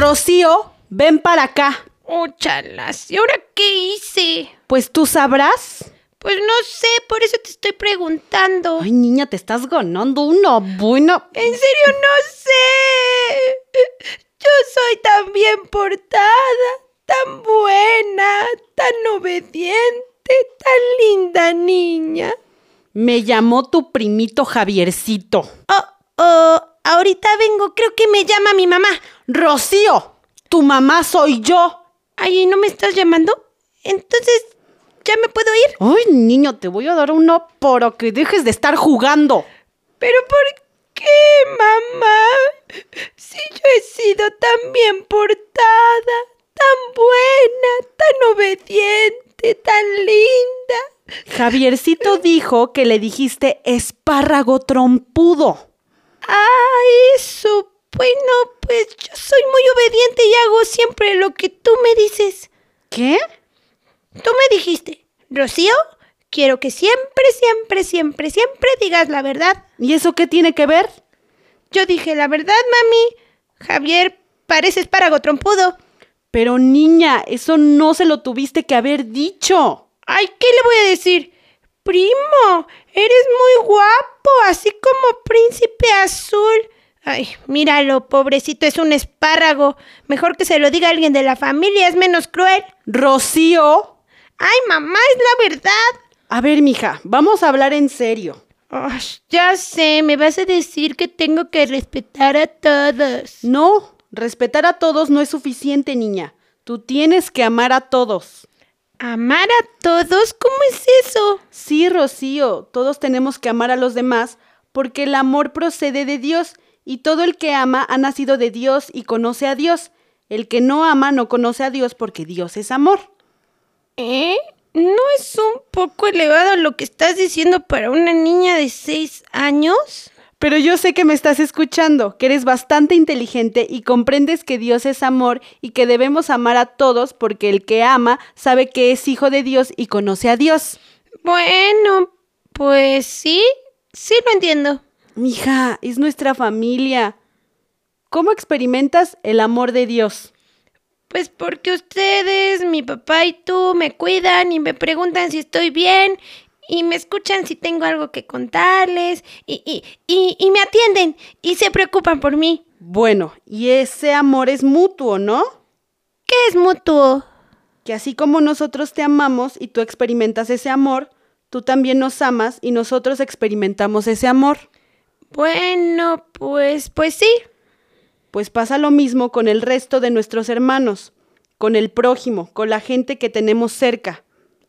Rocío, ven para acá. Óchalas, ¿y ahora qué hice? Pues tú sabrás. Pues no sé, por eso te estoy preguntando. Ay, niña, te estás ganando una buena. En serio, no sé. Yo soy tan bien portada, tan buena, tan obediente, tan linda niña. Me llamó tu primito Javiercito. Oh, oh, ahorita vengo, creo que me llama mi mamá. Rocío, tu mamá soy yo. Ay, ¿no me estás llamando? Entonces, ¿ya me puedo ir? Ay, niño, te voy a dar una para que dejes de estar jugando. ¿Pero por qué, mamá? Si yo he sido tan bien portada, tan buena, tan obediente, tan linda. Javiercito dijo que le dijiste espárrago trompudo. Ah, eso. Bueno, pues yo soy muy obediente y hago siempre lo que tú me dices. ¿Qué? Tú me dijiste, Rocío, quiero que siempre, siempre, siempre, siempre digas la verdad. ¿Y eso qué tiene que ver? Yo dije la verdad, mami. Javier, pareces espárrago trompudo. Pero niña, eso no se lo tuviste que haber dicho. Ay, ¿qué le voy a decir? Primo, eres muy guapo, así como príncipe azul. Ay, míralo, pobrecito, es un espárrago. Mejor que se lo diga alguien de la familia, es menos cruel. Rocío. Ay, mamá, es la verdad. A ver, mija, vamos a hablar en serio. Ay, ya sé, me vas a decir que tengo que respetar a todos. No, respetar a todos no es suficiente, niña. Tú tienes que amar a todos. ¿Amar a todos? ¿Cómo es eso? Sí, Rocío, todos tenemos que amar a los demás porque el amor procede de Dios y todo el que ama ha nacido de Dios y conoce a Dios. El que no ama no conoce a Dios porque Dios es amor. ¿Eh? ¿No es un poco elevado lo que estás diciendo para una niña de seis años? Pero yo sé que me estás escuchando, que eres bastante inteligente y comprendes que Dios es amor y que debemos amar a todos porque el que ama sabe que es hijo de Dios y conoce a Dios. Bueno, pues sí, sí lo entiendo. Mija, es nuestra familia. ¿Cómo experimentas el amor de Dios? Pues porque ustedes, mi papá y tú, me cuidan y me preguntan si estoy bien y me escuchan si tengo algo que contarles y, y, y, y me atienden y se preocupan por mí. Bueno, y ese amor es mutuo, ¿no? ¿Qué es mutuo? Que así como nosotros te amamos y tú experimentas ese amor, tú también nos amas y nosotros experimentamos ese amor. Bueno, pues, pues sí. Pues pasa lo mismo con el resto de nuestros hermanos, con el prójimo, con la gente que tenemos cerca.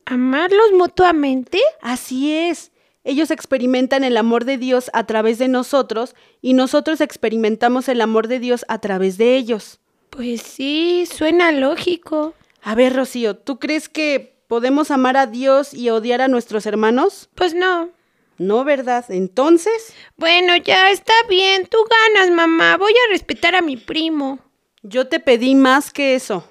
¿Amarlos mutuamente? Así es. Ellos experimentan el amor de Dios a través de nosotros y nosotros experimentamos el amor de Dios a través de ellos. Pues sí, suena lógico. A ver, Rocío, ¿tú crees que podemos amar a Dios y odiar a nuestros hermanos? Pues no. No, ¿verdad? Entonces, Bueno, ya está bien. Tú ganas, mamá. Voy a respetar a mi primo. yo te pedí más que eso.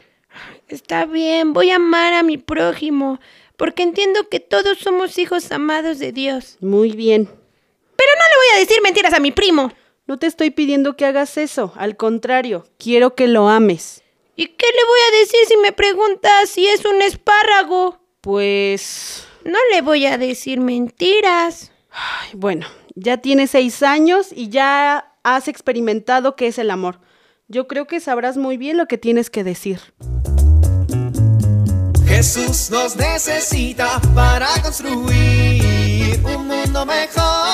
Está bien, voy a amar a mi prójimo, porque entiendo que todos somos hijos amados de Dios. Muy bien. Pero no le voy a decir mentiras a mi primo. No te estoy pidiendo que hagas eso, al contrario, quiero que lo ames. ¿Y qué le voy a decir si me pregunta si es un espárrago? Pues... No le voy a decir mentiras. ay, bueno, ya tienes seis años y ya has experimentado qué es el amor. Yo creo que sabrás muy bien lo que tienes que decir. Jesús nos necesita para construir un mundo mejor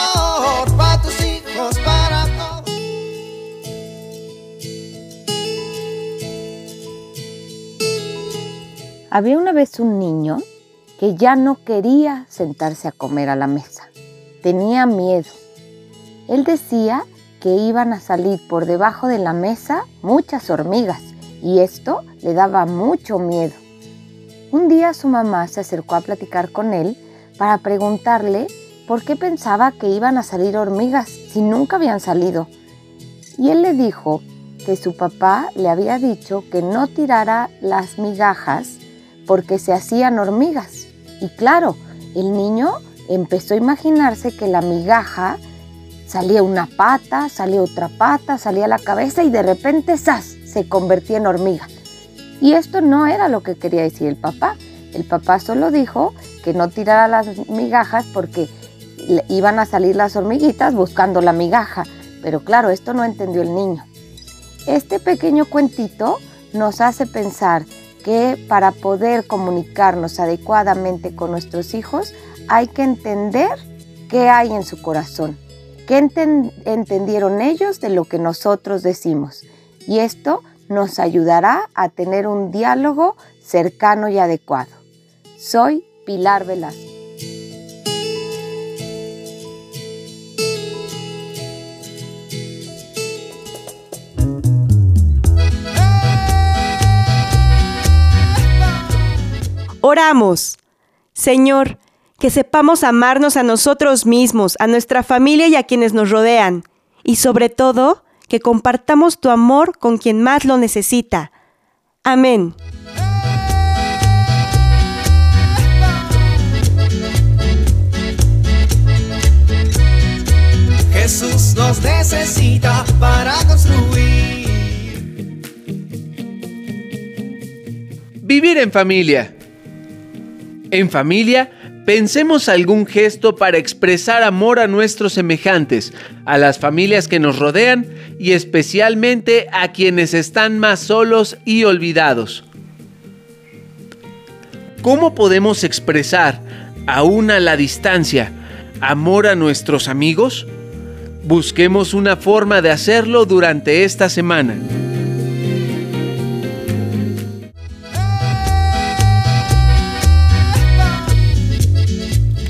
Había una vez un niño que ya no quería sentarse a comer a la mesa. Tenía miedo. Él decía que iban a salir por debajo de la mesa muchas hormigas y esto le daba mucho miedo. Un día su mamá se acercó a platicar con él para preguntarle por qué pensaba que iban a salir hormigas si nunca habían salido. Y él le dijo que su papá le había dicho que no tirara las migajas porque se hacían hormigas. Y claro, el niño empezó a imaginarse que la migaja salía una pata, salía otra pata, salía la cabeza y de repente ¡zas! se convertía en hormiga. Y esto no era lo que quería decir el papá. El papá solo dijo que no tirara las migajas porque iban a salir las hormiguitas buscando la migaja. Pero claro, esto no entendió el niño. Este pequeño cuentito nos hace pensar que para poder comunicarnos adecuadamente con nuestros hijos hay que entender qué hay en su corazón, qué entendieron ellos de lo que nosotros decimos. Y esto nos ayudará a tener un diálogo cercano y adecuado. Soy Pilar Velasco. Oramos. Señor, que sepamos amarnos a nosotros mismos, a nuestra familia y a quienes nos rodean. Y sobre todo, que compartamos tu amor con quien más lo necesita. Amén. Jesús nos necesita para construir. Vivir en familia. En familia, pensemos algún gesto para expresar amor a nuestros semejantes, a las familias que nos rodean y especialmente a quienes están más solos y olvidados. ¿Cómo podemos expresar, aún a la distancia, amor a nuestros amigos? Busquemos una forma de hacerlo durante esta semana.